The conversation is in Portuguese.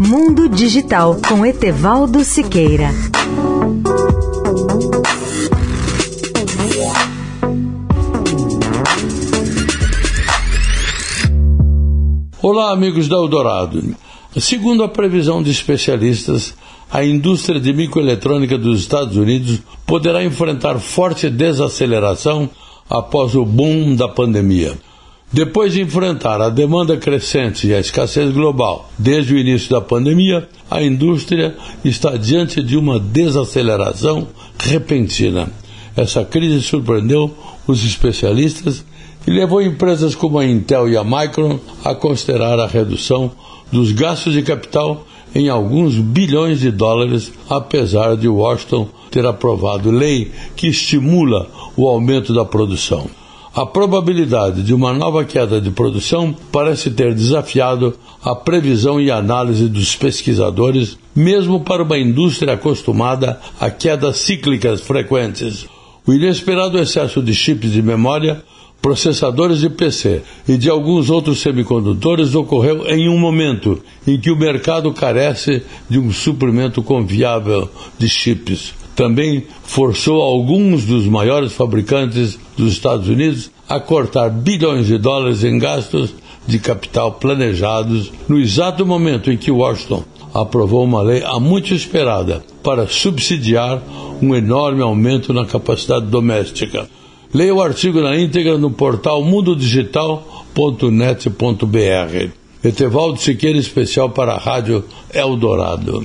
Mundo Digital com Etevaldo Siqueira. Olá, amigos da Eldorado. Segundo a previsão de especialistas, a indústria de microeletrônica dos Estados Unidos poderá enfrentar forte desaceleração após o boom da pandemia. Depois de enfrentar a demanda crescente e a escassez global desde o início da pandemia, a indústria está diante de uma desaceleração repentina. Essa crise surpreendeu os especialistas e levou empresas como a Intel e a Micron a considerar a redução dos gastos de capital em alguns bilhões de dólares, apesar de Washington ter aprovado lei que estimula o aumento da produção. A probabilidade de uma nova queda de produção parece ter desafiado a previsão e análise dos pesquisadores, mesmo para uma indústria acostumada a quedas cíclicas frequentes. O inesperado excesso de chips de memória, processadores de PC e de alguns outros semicondutores ocorreu em um momento em que o mercado carece de um suprimento confiável de chips também forçou alguns dos maiores fabricantes dos Estados Unidos a cortar bilhões de dólares em gastos de capital planejados no exato momento em que Washington aprovou uma lei há muito esperada para subsidiar um enorme aumento na capacidade doméstica. Leia o artigo na íntegra no portal mundodigital.net.br. Etevaldo Siqueira, especial para a Rádio Eldorado.